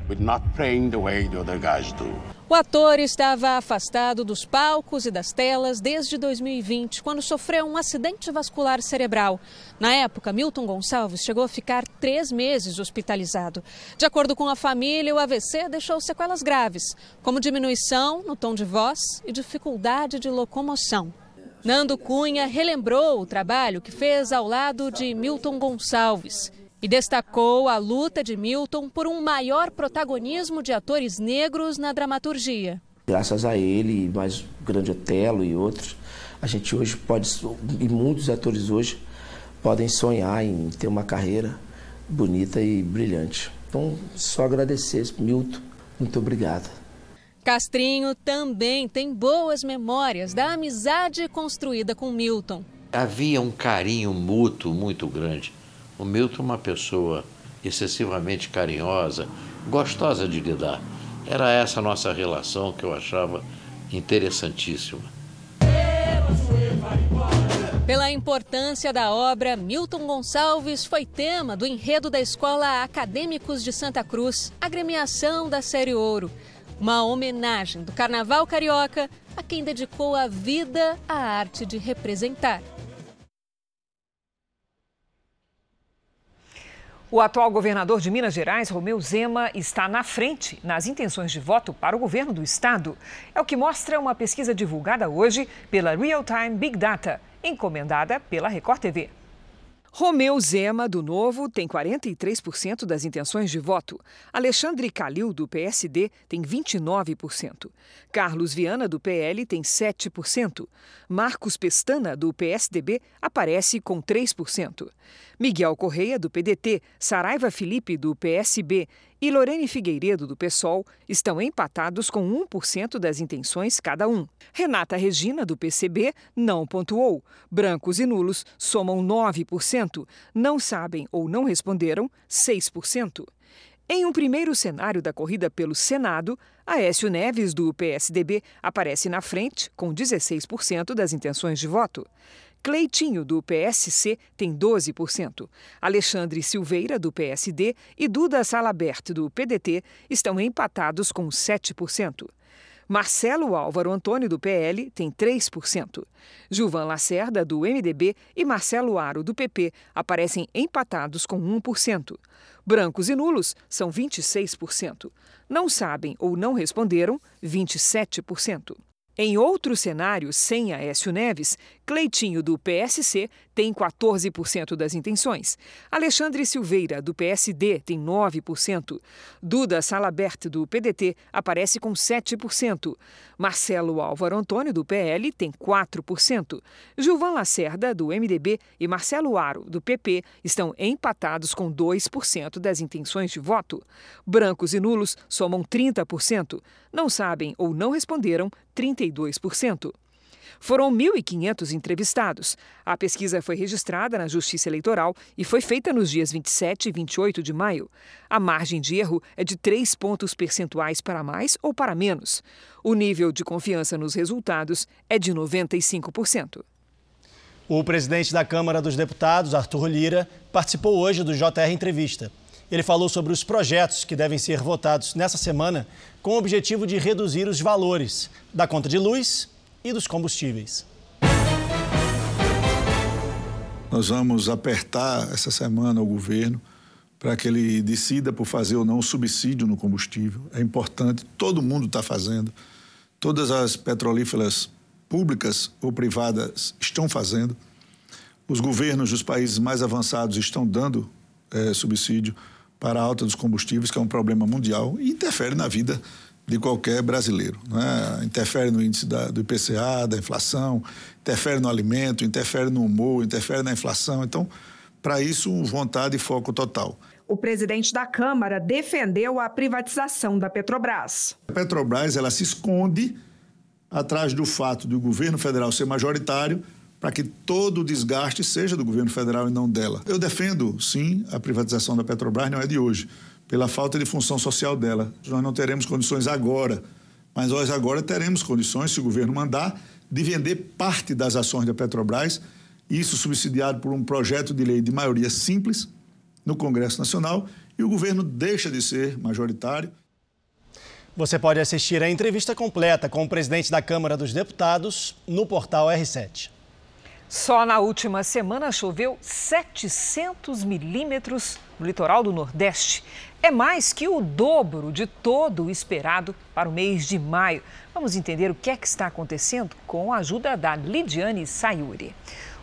O ator estava afastado dos palcos e das telas desde 2020, quando sofreu um acidente vascular cerebral. Na época, Milton Gonçalves chegou a ficar três meses hospitalizado. De acordo com a família, o AVC deixou sequelas graves, como diminuição no tom de voz e dificuldade de locomoção. Nando Cunha relembrou o trabalho que fez ao lado de Milton Gonçalves e destacou a luta de Milton por um maior protagonismo de atores negros na dramaturgia. Graças a ele, mais o Grande Otelo e outros, a gente hoje pode, e muitos atores hoje, podem sonhar em ter uma carreira bonita e brilhante. Então, só agradecer, Milton, muito obrigado. Castrinho também tem boas memórias da amizade construída com Milton. Havia um carinho mútuo muito grande. O Milton, é uma pessoa excessivamente carinhosa, gostosa de lidar. Era essa a nossa relação que eu achava interessantíssima. Pela importância da obra, Milton Gonçalves foi tema do enredo da Escola Acadêmicos de Santa Cruz, agremiação da Série Ouro. Uma homenagem do Carnaval Carioca a quem dedicou a vida à arte de representar. O atual governador de Minas Gerais, Romeu Zema, está na frente nas intenções de voto para o governo do estado. É o que mostra uma pesquisa divulgada hoje pela Real Time Big Data, encomendada pela Record TV. Romeu Zema, do Novo, tem 43% das intenções de voto. Alexandre Calil, do PSD, tem 29%. Carlos Viana, do PL, tem 7%. Marcos Pestana, do PSDB, aparece com 3%. Miguel Correia, do PDT, Saraiva Felipe, do PSB e Lorene Figueiredo, do PSOL, estão empatados com 1% das intenções cada um. Renata Regina, do PCB, não pontuou. Brancos e nulos somam 9%. Não sabem ou não responderam, 6%. Em um primeiro cenário da corrida pelo Senado, Aécio Neves, do PSDB, aparece na frente, com 16% das intenções de voto. Cleitinho, do PSC, tem 12%. Alexandre Silveira, do PSD, e Duda Salabert, do PDT, estão empatados com 7%. Marcelo Álvaro Antônio, do PL, tem 3%. Gilvan Lacerda, do MDB, e Marcelo Aro, do PP, aparecem empatados com 1%. Brancos e nulos são 26%. Não sabem ou não responderam, 27%. Em outro cenário, sem Aécio Neves, Cleitinho, do PSC, tem 14% das intenções. Alexandre Silveira, do PSD, tem 9%. Duda Salabert, do PDT, aparece com 7%. Marcelo Álvaro Antônio, do PL, tem 4%. Gilvan Lacerda, do MDB, e Marcelo Aro, do PP, estão empatados com 2% das intenções de voto. Brancos e nulos somam 30%. Não sabem ou não responderam 32%. Foram 1.500 entrevistados. A pesquisa foi registrada na Justiça Eleitoral e foi feita nos dias 27 e 28 de maio. A margem de erro é de 3 pontos percentuais para mais ou para menos. O nível de confiança nos resultados é de 95%. O presidente da Câmara dos Deputados, Arthur Lira, participou hoje do JR Entrevista. Ele falou sobre os projetos que devem ser votados nessa semana com o objetivo de reduzir os valores da conta de luz e dos combustíveis. Nós vamos apertar essa semana o governo para que ele decida por fazer ou não o subsídio no combustível. É importante, todo mundo está fazendo. Todas as petrolíferas públicas ou privadas estão fazendo. Os governos dos países mais avançados estão dando é, subsídio para a alta dos combustíveis, que é um problema mundial e interfere na vida de qualquer brasileiro. Né? Interfere no índice da, do IPCA, da inflação, interfere no alimento, interfere no humor, interfere na inflação. Então, para isso, vontade e foco total. O presidente da Câmara defendeu a privatização da Petrobras. A Petrobras ela se esconde atrás do fato do governo federal ser majoritário para que todo o desgaste seja do governo federal e não dela. Eu defendo, sim, a privatização da Petrobras, não é de hoje, pela falta de função social dela. Nós não teremos condições agora, mas nós agora teremos condições, se o governo mandar, de vender parte das ações da Petrobras, isso subsidiado por um projeto de lei de maioria simples no Congresso Nacional, e o governo deixa de ser majoritário. Você pode assistir a entrevista completa com o presidente da Câmara dos Deputados no portal R7. Só na última semana choveu 700 milímetros no litoral do Nordeste. É mais que o dobro de todo o esperado para o mês de maio. Vamos entender o que é que está acontecendo com a ajuda da Lidiane Sayuri.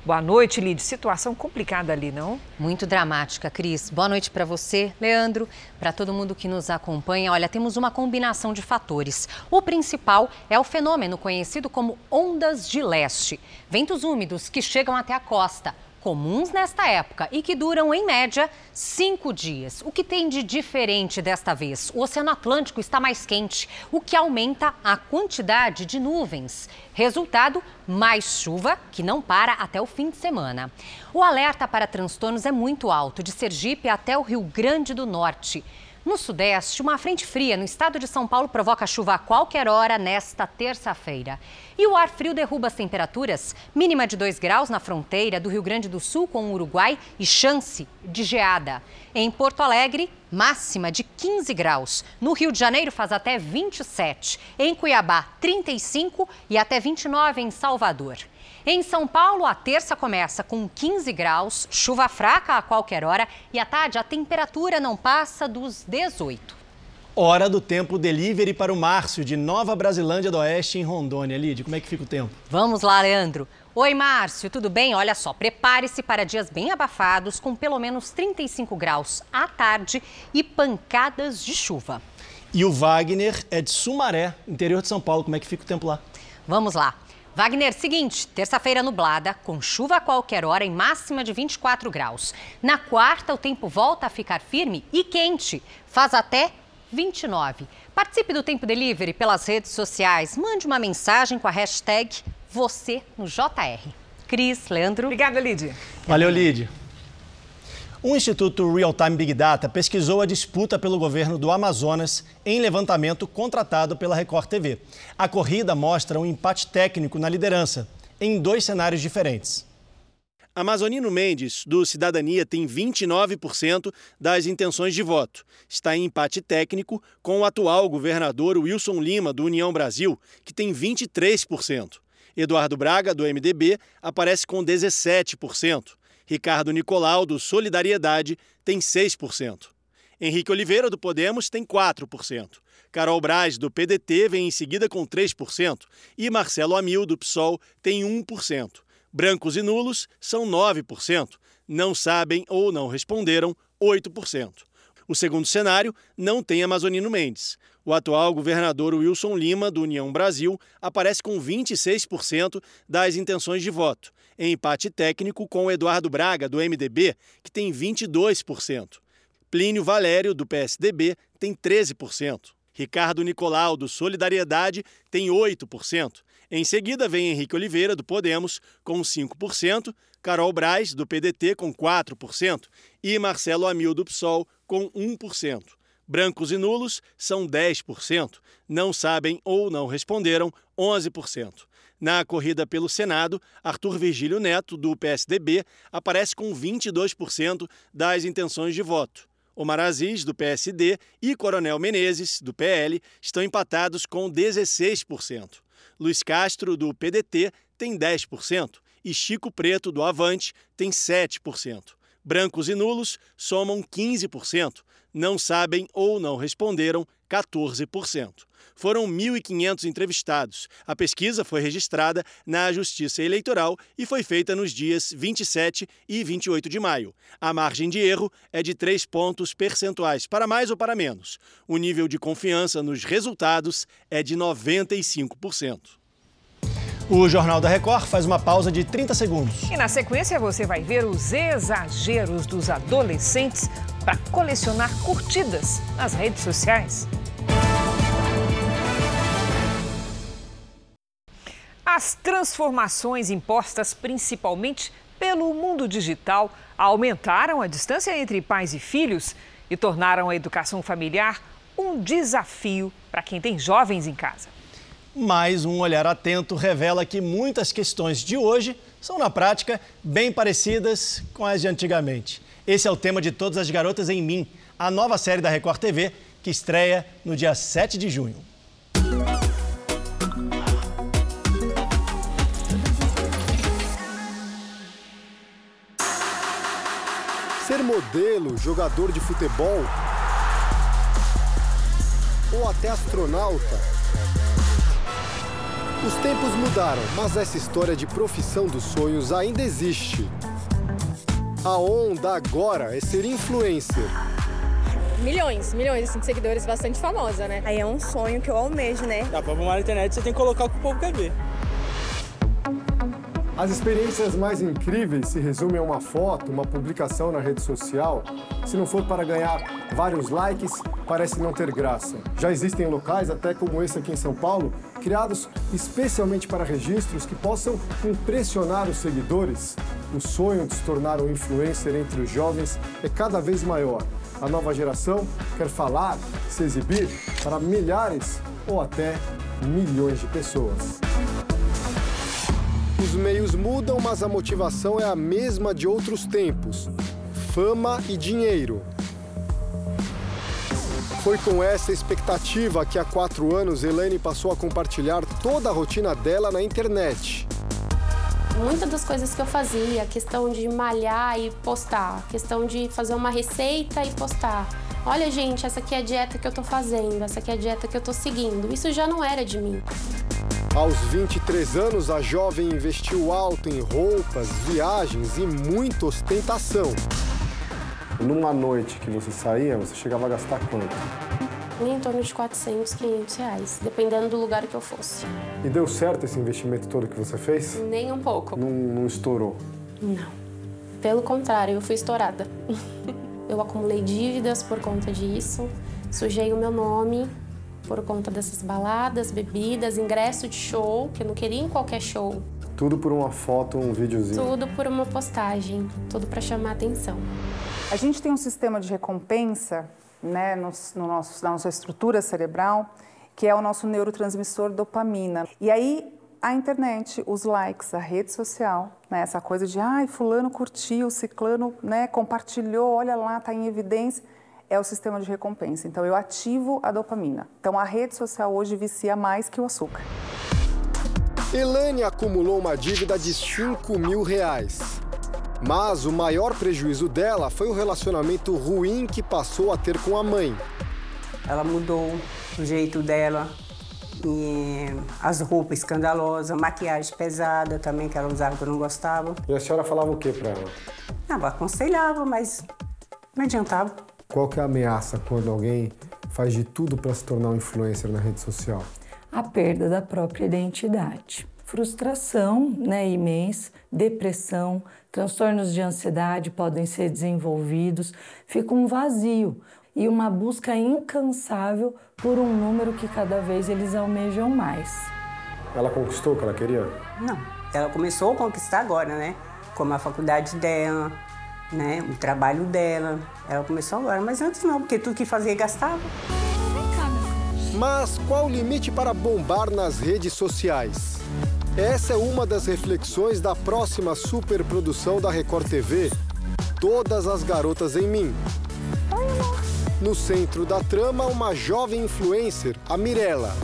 Boa noite, Lid. Situação complicada ali, não? Muito dramática, Cris. Boa noite para você, Leandro, para todo mundo que nos acompanha. Olha, temos uma combinação de fatores. O principal é o fenômeno conhecido como ondas de leste. Ventos úmidos que chegam até a costa comuns nesta época e que duram, em média, cinco dias. O que tem de diferente desta vez? O Oceano Atlântico está mais quente, o que aumenta a quantidade de nuvens. Resultado: mais chuva, que não para até o fim de semana. O alerta para transtornos é muito alto, de Sergipe até o Rio Grande do Norte. No Sudeste, uma frente fria no estado de São Paulo provoca chuva a qualquer hora nesta terça-feira. E o ar frio derruba as temperaturas, mínima de 2 graus na fronteira do Rio Grande do Sul com o Uruguai e chance de geada. Em Porto Alegre, máxima de 15 graus. No Rio de Janeiro faz até 27. Em Cuiabá, 35 e até 29 em Salvador. Em São Paulo, a terça começa com 15 graus, chuva fraca a qualquer hora e à tarde a temperatura não passa dos 18. Hora do tempo delivery para o Márcio, de Nova Brasilândia do Oeste, em Rondônia. Lid, como é que fica o tempo? Vamos lá, Leandro. Oi, Márcio, tudo bem? Olha só, prepare-se para dias bem abafados, com pelo menos 35 graus à tarde e pancadas de chuva. E o Wagner é de Sumaré, interior de São Paulo. Como é que fica o tempo lá? Vamos lá. Wagner, seguinte, terça-feira nublada, com chuva a qualquer hora em máxima de 24 graus. Na quarta, o tempo volta a ficar firme e quente, faz até 29. Participe do Tempo Delivery pelas redes sociais. Mande uma mensagem com a hashtag você no JR. Cris, Leandro. Obrigada, Lid. Valeu, Lid. O Instituto Real Time Big Data pesquisou a disputa pelo governo do Amazonas em levantamento contratado pela Record TV. A corrida mostra um empate técnico na liderança, em dois cenários diferentes. Amazonino Mendes, do Cidadania, tem 29% das intenções de voto. Está em empate técnico com o atual governador Wilson Lima, do União Brasil, que tem 23%. Eduardo Braga, do MDB, aparece com 17%. Ricardo Nicolau, do Solidariedade, tem 6%. Henrique Oliveira, do Podemos, tem 4%. Carol Braz, do PDT, vem em seguida com 3%. E Marcelo Amil, do PSOL, tem 1%. Brancos e nulos são 9%. Não sabem ou não responderam, 8%. O segundo cenário não tem Amazonino Mendes. O atual governador Wilson Lima, do União Brasil, aparece com 26% das intenções de voto, em empate técnico com Eduardo Braga, do MDB, que tem 22%. Plínio Valério, do PSDB, tem 13%. Ricardo Nicolau, do Solidariedade, tem 8%. Em seguida vem Henrique Oliveira, do Podemos, com 5%, Carol Braz, do PDT, com 4% e Marcelo Amil, do PSOL, com 1%. Brancos e nulos são 10%, não sabem ou não responderam 11%. Na corrida pelo Senado, Arthur Virgílio Neto, do PSDB, aparece com 22% das intenções de voto. Omar Aziz, do PSD, e Coronel Menezes, do PL, estão empatados com 16%. Luiz Castro, do PDT, tem 10%, e Chico Preto, do Avante, têm 7%. Brancos e nulos somam 15%. Não sabem ou não responderam 14%. Foram 1.500 entrevistados. A pesquisa foi registrada na Justiça Eleitoral e foi feita nos dias 27 e 28 de maio. A margem de erro é de 3 pontos percentuais, para mais ou para menos. O nível de confiança nos resultados é de 95%. O Jornal da Record faz uma pausa de 30 segundos. E na sequência você vai ver os exageros dos adolescentes para colecionar curtidas nas redes sociais. As transformações impostas principalmente pelo mundo digital aumentaram a distância entre pais e filhos e tornaram a educação familiar um desafio para quem tem jovens em casa. Mas um olhar atento revela que muitas questões de hoje são, na prática, bem parecidas com as de antigamente. Esse é o tema de Todas as Garotas em Mim, a nova série da Record TV, que estreia no dia 7 de junho. Ser modelo, jogador de futebol ou até astronauta. Os tempos mudaram, mas essa história de profissão dos sonhos ainda existe. A onda agora é ser influencer. Milhões, milhões assim, de seguidores, bastante famosa, né? Aí é um sonho que eu almejo, né? Dá pra bombar na internet, você tem que colocar o que o povo quer ver. As experiências mais incríveis se resumem a uma foto, uma publicação na rede social. Se não for para ganhar vários likes, parece não ter graça. Já existem locais, até como esse aqui em São Paulo, criados especialmente para registros que possam impressionar os seguidores. O sonho de se tornar um influencer entre os jovens é cada vez maior. A nova geração quer falar, se exibir para milhares ou até milhões de pessoas. Os meios mudam, mas a motivação é a mesma de outros tempos: fama e dinheiro. Foi com essa expectativa que há quatro anos Elaine passou a compartilhar toda a rotina dela na internet. Muitas das coisas que eu fazia, questão de malhar e postar, questão de fazer uma receita e postar. Olha, gente, essa aqui é a dieta que eu tô fazendo, essa aqui é a dieta que eu tô seguindo. Isso já não era de mim. Aos 23 anos, a jovem investiu alto em roupas, viagens e muita ostentação. Numa noite que você saía, você chegava a gastar quanto? Em torno de 400, 500 reais, dependendo do lugar que eu fosse. E deu certo esse investimento todo que você fez? Nem um pouco. Não, não estourou? Não. Pelo contrário, eu fui estourada. eu acumulei dívidas por conta disso, sujei o meu nome por conta dessas baladas, bebidas, ingresso de show, que eu não queria em qualquer show. Tudo por uma foto, um videozinho? Tudo por uma postagem, tudo para chamar atenção. A gente tem um sistema de recompensa né, no, no nosso, na nossa estrutura cerebral, que é o nosso neurotransmissor dopamina. E aí a internet, os likes, a rede social, né, essa coisa de ai, fulano curtiu, ciclano né, compartilhou, olha lá, está em evidência é o sistema de recompensa. Então, eu ativo a dopamina. Então, a rede social hoje vicia mais que o açúcar. Elane acumulou uma dívida de 5 mil reais. Mas o maior prejuízo dela foi o relacionamento ruim que passou a ter com a mãe. Ela mudou o jeito dela, e as roupas escandalosas, maquiagem pesada também, que ela usava que eu não gostava. E a senhora falava o que para ela? Não, aconselhava, mas não adiantava. Qual que é a ameaça quando alguém faz de tudo para se tornar um influencer na rede social? A perda da própria identidade. Frustração né, imensa, depressão, transtornos de ansiedade podem ser desenvolvidos, fica um vazio e uma busca incansável por um número que cada vez eles almejam mais. Ela conquistou o que ela queria? Não, ela começou a conquistar agora, né? Como a faculdade dela, né? O trabalho dela. Ela começou agora, mas antes não, porque tudo que fazia gastava. Mas qual o limite para bombar nas redes sociais? Essa é uma das reflexões da próxima superprodução da Record TV, Todas as Garotas em Mim. No centro da trama, uma jovem influencer, a Mirella,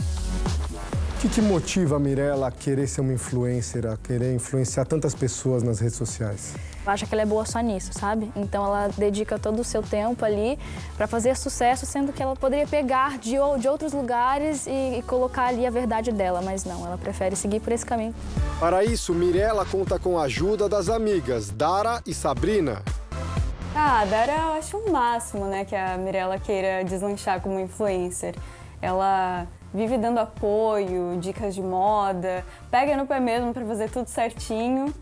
que te motiva, Mirella, a querer ser uma influencer, a querer influenciar tantas pessoas nas redes sociais? Eu acho que ela é boa só nisso, sabe? Então ela dedica todo o seu tempo ali para fazer sucesso, sendo que ela poderia pegar de, de outros lugares e, e, colocar ali a verdade dela, mas não, ela prefere seguir por esse caminho. Para isso, Mirella conta com a ajuda das amigas Dara e Sabrina. Ah, a Dara eu acho o máximo, né, que a Mirella queira deslanchar como influencer. Ela vive dando apoio, dicas de moda, pega no pé mesmo para fazer tudo certinho,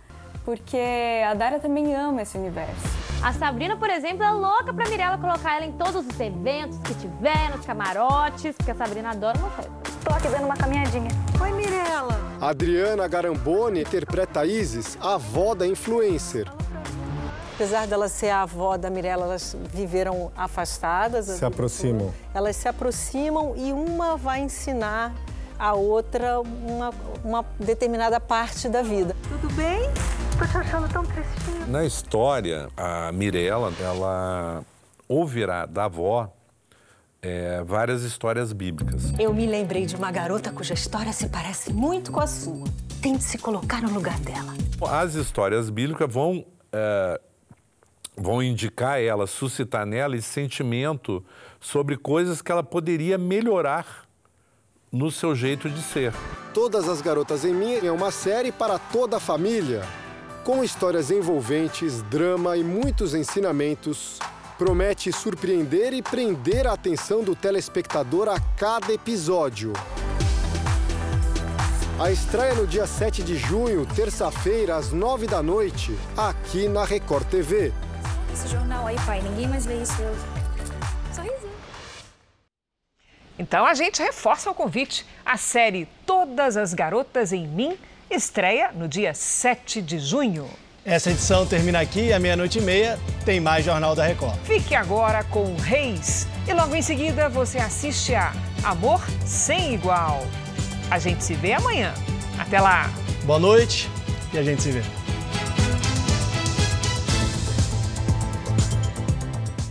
porque a Dara também ama esse universo. A Sabrina, por exemplo, é louca pra Mirella colocar ela em todos os eventos que tiver, nos camarotes, porque a Sabrina adora uma festa. Tô aqui dando uma caminhadinha. Oi, Mirella. Adriana Garamboni interpreta Isis, a avó da influencer. Apesar dela ser a avó da Mirella, elas viveram afastadas. Se aproximam. Elas se aproximam e uma vai ensinar a outra uma, uma determinada parte da vida. Tudo bem? Tô te achando tão tristinha. Na história, a Mirella, ela ouvirá da avó é, várias histórias bíblicas. Eu me lembrei de uma garota cuja história se parece muito com a sua. Tente se colocar no lugar dela. As histórias bíblicas vão é, vão indicar ela, suscitar nela esse sentimento sobre coisas que ela poderia melhorar no seu jeito de ser. Todas as Garotas em Mim é uma série para toda a família, com histórias envolventes, drama e muitos ensinamentos. Promete surpreender e prender a atenção do telespectador a cada episódio. A estreia no dia 7 de junho, terça-feira, às 9 da noite, aqui na Record TV. Esse jornal aí, pai, ninguém mais vê isso. Sorrisinho. Então a gente reforça o convite. A série Todas as Garotas em Mim estreia no dia 7 de junho. Essa edição termina aqui à meia-noite e meia. Tem mais Jornal da Record. Fique agora com Reis. E logo em seguida você assiste a Amor Sem Igual. A gente se vê amanhã. Até lá. Boa noite e a gente se vê.